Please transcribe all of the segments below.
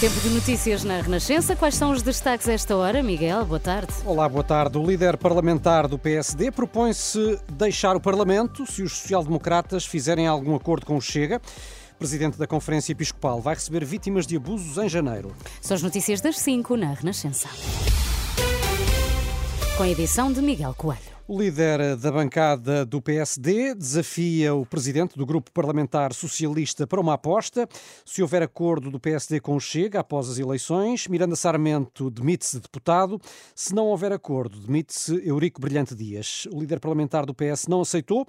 Tempo de notícias na Renascença. Quais são os destaques a esta hora? Miguel, boa tarde. Olá, boa tarde. O líder parlamentar do PSD propõe-se deixar o Parlamento se os social-democratas fizerem algum acordo com o Chega. Presidente da Conferência Episcopal vai receber vítimas de abusos em janeiro. São as notícias das 5 na Renascença. Com a edição de Miguel Coelho. O líder da bancada do PSD desafia o presidente do grupo parlamentar socialista para uma aposta. Se houver acordo do PSD com o Chega após as eleições, Miranda Sarmento demite-se de deputado. Se não houver acordo, demite-se Eurico Brilhante Dias. O líder parlamentar do PS não aceitou,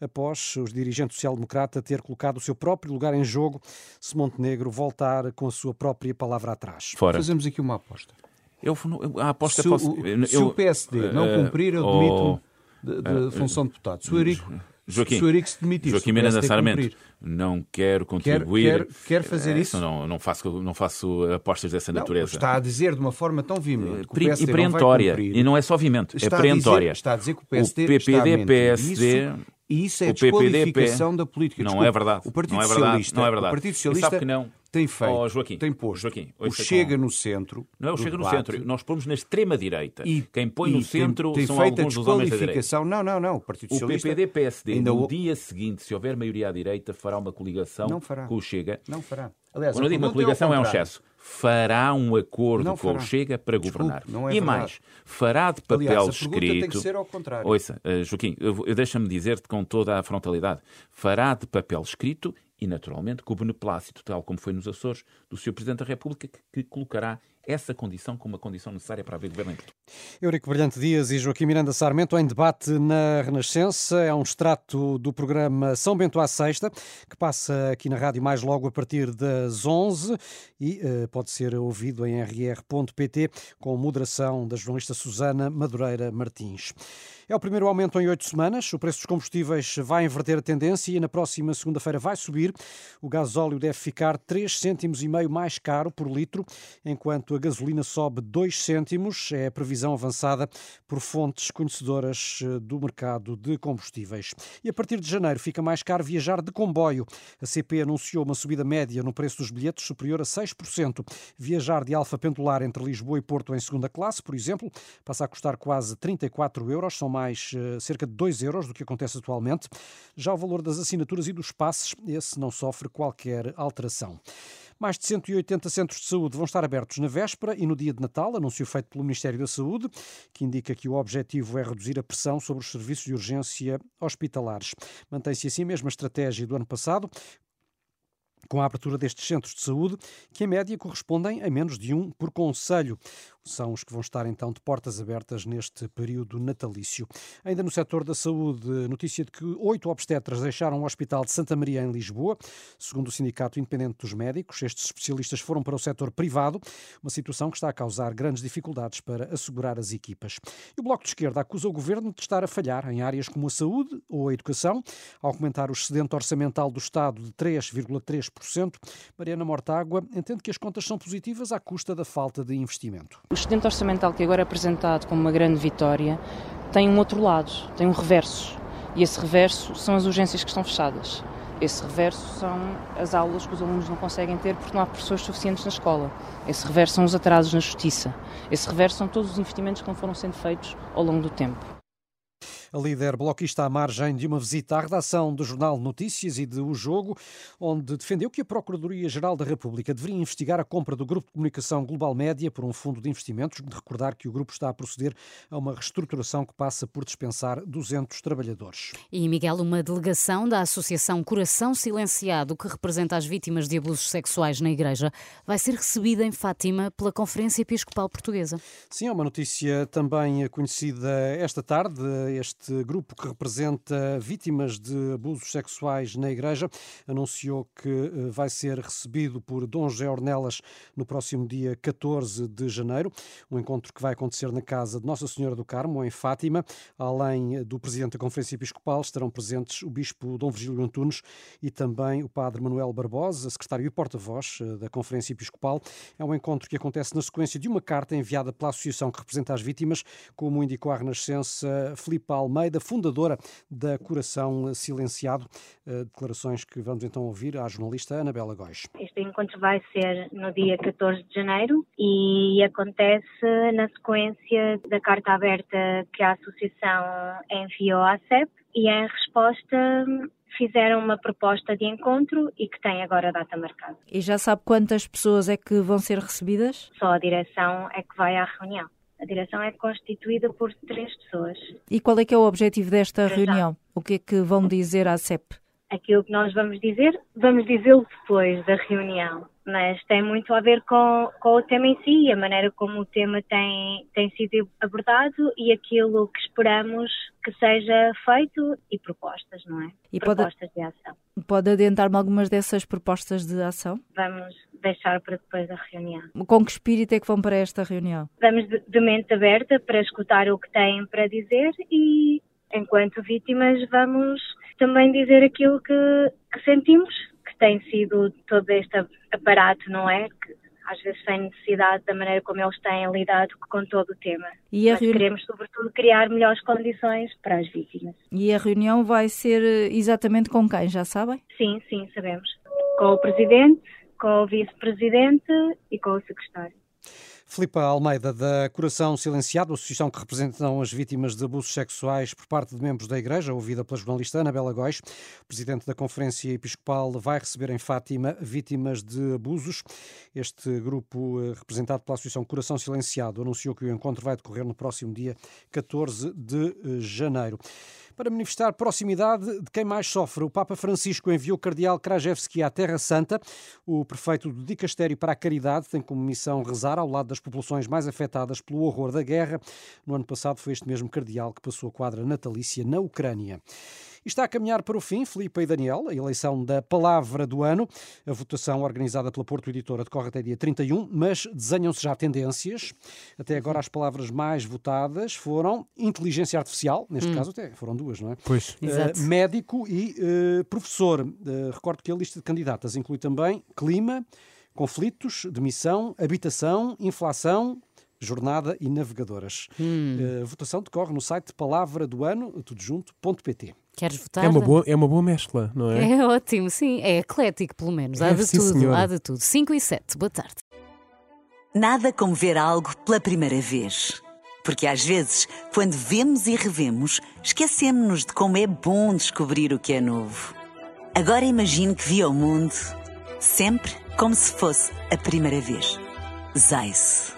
após os dirigentes social-democrata ter colocado o seu próprio lugar em jogo se Montenegro voltar com a sua própria palavra atrás. Fora. Fazemos aqui uma aposta. Eu, a aposta se, posso, o, eu, se o PSD não cumprir, eu demito-me de, de função de deputado. Se o Eurico, Joaquim, se demitir, Joaquim Miranda Sarmento, não quero contribuir. Quer, quer, quer fazer é, isso? Não, não, faço, não faço apostas dessa não, natureza. Está a dizer de uma forma tão veemente que o e perentória. E não é só vimento, é perentória. Está a dizer que o PSD o PPD, a PSD. E isso é o desqualificação da política. Não Desculpa, é verdade. O Partido não é verdade. Socialista, não é verdade. O Partido Socialista sabe que não. Tem feito, oh, Joaquim, tem posto Joaquim, o Chega com... no centro. Não é o Chega debate, no centro. Nós pomos na extrema-direita. E Quem põe e no centro tem, tem são alguns dos homens da direita. Não, não, não. O Partido Socialista... O PPD-PSD, ainda... no dia seguinte, se houver maioria à direita, fará uma coligação com o Chega. Não fará. Aliás, Quando eu digo uma coligação é um excesso. Fará um acordo não com o Chega para Desculpe, governar. Não é e mais, fará de papel Aliás, a escrito. Tem que ser ao contrário. Ouça, uh, Joaquim, eu, eu deixa-me dizer-te com toda a frontalidade: fará de papel escrito e, naturalmente, com o beneplácito, tal como foi nos Açores, do Sr. Presidente da República, que, que colocará essa condição como uma condição necessária para haver governo em Portugal. Eurico Brilhante Dias e Joaquim Miranda Sarmento em debate na Renascença. É um extrato do programa São Bento à Sexta, que passa aqui na rádio mais logo a partir das 11 e uh, pode ser ouvido em rr.pt com moderação da jornalista Susana Madureira Martins. É o primeiro aumento em oito semanas. O preço dos combustíveis vai inverter a tendência e na próxima segunda-feira vai subir. O gasóleo deve ficar 3 cêntimos e meio mais caro por litro, enquanto a gasolina sobe 2 cêntimos. É a previsão avançada por fontes conhecedoras do mercado de combustíveis. E a partir de janeiro fica mais caro viajar de comboio. A CP anunciou uma subida média no preço dos bilhetes superior a 6%. Viajar de Alfa Pendular entre Lisboa e Porto em segunda classe, por exemplo, passa a custar quase 34 euros. São mais uh, cerca de 2 euros do que acontece atualmente. Já o valor das assinaturas e dos passes, esse não sofre qualquer alteração. Mais de 180 centros de saúde vão estar abertos na véspera e no dia de Natal, anúncio feito pelo Ministério da Saúde, que indica que o objetivo é reduzir a pressão sobre os serviços de urgência hospitalares. Mantém-se assim a mesma estratégia do ano passado, com a abertura destes centros de saúde, que em média correspondem a menos de um por conselho. São os que vão estar então de portas abertas neste período natalício. Ainda no setor da saúde, notícia de que oito obstetras deixaram o Hospital de Santa Maria em Lisboa. Segundo o Sindicato Independente dos Médicos, estes especialistas foram para o setor privado, uma situação que está a causar grandes dificuldades para assegurar as equipas. E o Bloco de Esquerda acusa o governo de estar a falhar em áreas como a saúde ou a educação, ao comentar o excedente orçamental do Estado de 3,3%. Mariana Mortágua entende que as contas são positivas à custa da falta de investimento. O excedente orçamental que agora é apresentado como uma grande vitória tem um outro lado, tem um reverso. E esse reverso são as urgências que estão fechadas. Esse reverso são as aulas que os alunos não conseguem ter porque não há professores suficientes na escola. Esse reverso são os atrasos na justiça. Esse reverso são todos os investimentos que não foram sendo feitos ao longo do tempo. A líder bloquista à margem de uma visita à redação do Jornal Notícias e de O Jogo, onde defendeu que a Procuradoria-Geral da República deveria investigar a compra do Grupo de Comunicação Global Média por um fundo de investimentos. De recordar que o grupo está a proceder a uma reestruturação que passa por dispensar 200 trabalhadores. E, Miguel, uma delegação da Associação Coração Silenciado, que representa as vítimas de abusos sexuais na Igreja, vai ser recebida em Fátima pela Conferência Episcopal Portuguesa. Sim, é uma notícia também conhecida esta tarde. Este Este grupo que representa vítimas de abusos sexuais na Igreja anunciou que eh, vai ser recebido por Dom José Ornelas no próximo dia 14 de janeiro. Um encontro que vai acontecer na casa de Nossa Senhora do Carmo, em Fátima. Além do Presidente da Conferência Episcopal, estarão presentes o Bispo Dom Virgílio Antunes e também o Padre Manuel Barbosa, secretário e porta-voz eh, da Conferência Episcopal. É um encontro que acontece na sequência de uma carta enviada pela associação que representa as vítimas, como indicou a Renascença Filipe Almeida, fundadora da Coração Silenciado. Eh, declarações que vamos então ouvir à jornalista Anabela Góis. Este encontro vai ser no dia 14 de janeiro e acontece na sequência da carta aberta que a associação enviou à CEP e em resposta fizeram uma proposta de encontro e que tem agora a data marcada. E já sabe quantas pessoas é que vão ser recebidas? Só a direção é que vai à reunião. A direção é constituída por três pessoas. E qual é que é o objetivo desta reunião? O que é que vão dizer à CEP? Aquilo que nós vamos dizer, vamos dizê-lo depois da reunião mas tem muito a ver com, com o tema em si, a maneira como o tema tem, tem sido abordado e aquilo que esperamos que seja feito e propostas, não é? E propostas pode, de ação. Pode adiantar-me algumas dessas propostas de ação? Vamos deixar para depois da reunião. Com que espírito é que vão para esta reunião? Vamos de, de mente aberta para escutar o que têm para dizer e, enquanto vítimas, vamos também dizer aquilo que, que sentimos tem sido todo este aparato, não é? Que às vezes sem necessidade da maneira como eles têm lidado com todo o tema. E reuni... queremos, sobretudo, criar melhores condições para as vítimas. E a reunião vai ser eh, exatamente com quem, já sabem? Sim, sim, sabemos. Com o Presidente, com o Vice-Presidente e com o Secretário. Filipa Almeida, da Coração Silenciado, associação que representam as vítimas de abusos sexuais por parte de membros da Igreja, ouvida pela jornalista Ana Bela Góis. Presidente da Conferência Episcopal vai receber em Fátima vítimas de abusos. Este grupo, eh, representado pela Associação Coração Silenciado, anunciou que o encontro vai decorrer no próximo dia 14 de eh, janeiro. Para manifestar proximidade de quem mais sofre, o Papa Francisco enviou o cardeal Krajewski à Terra Santa. O prefeito do Dicastério para a Caridade tem como missão rezar ao lado das populações mais afetadas pelo horror da guerra. No ano passado foi este mesmo cardeal que passou a quadra natalícia na Ucrânia. E está a caminhar para o fim, Filipe e Daniel, a eleição da Palavra do Ano. A votação organizada pela Porto Editora decorre até dia 31, mas desenham-se já tendências. Até agora as palavras mais votadas foram inteligência artificial, neste hum. caso até foram duas, não é? Pois. Uh, médico e uh, professor. Uh, recordo que a lista de candidatas inclui também clima, conflitos, demissão, habitação, inflação, jornada e navegadoras. Hum. A votação decorre no site palavra do ano, tudo junto.pt. Queres votar? É uma, boa, é uma boa mescla, não é? É ótimo, sim. É eclético, pelo menos. Há é, de sim, tudo, senhora. há de tudo. 5 e 7, boa tarde. Nada como ver algo pela primeira vez. Porque às vezes, quando vemos e revemos, esquecemos-nos de como é bom descobrir o que é novo. Agora imagine que viu o mundo sempre como se fosse a primeira vez. Zais.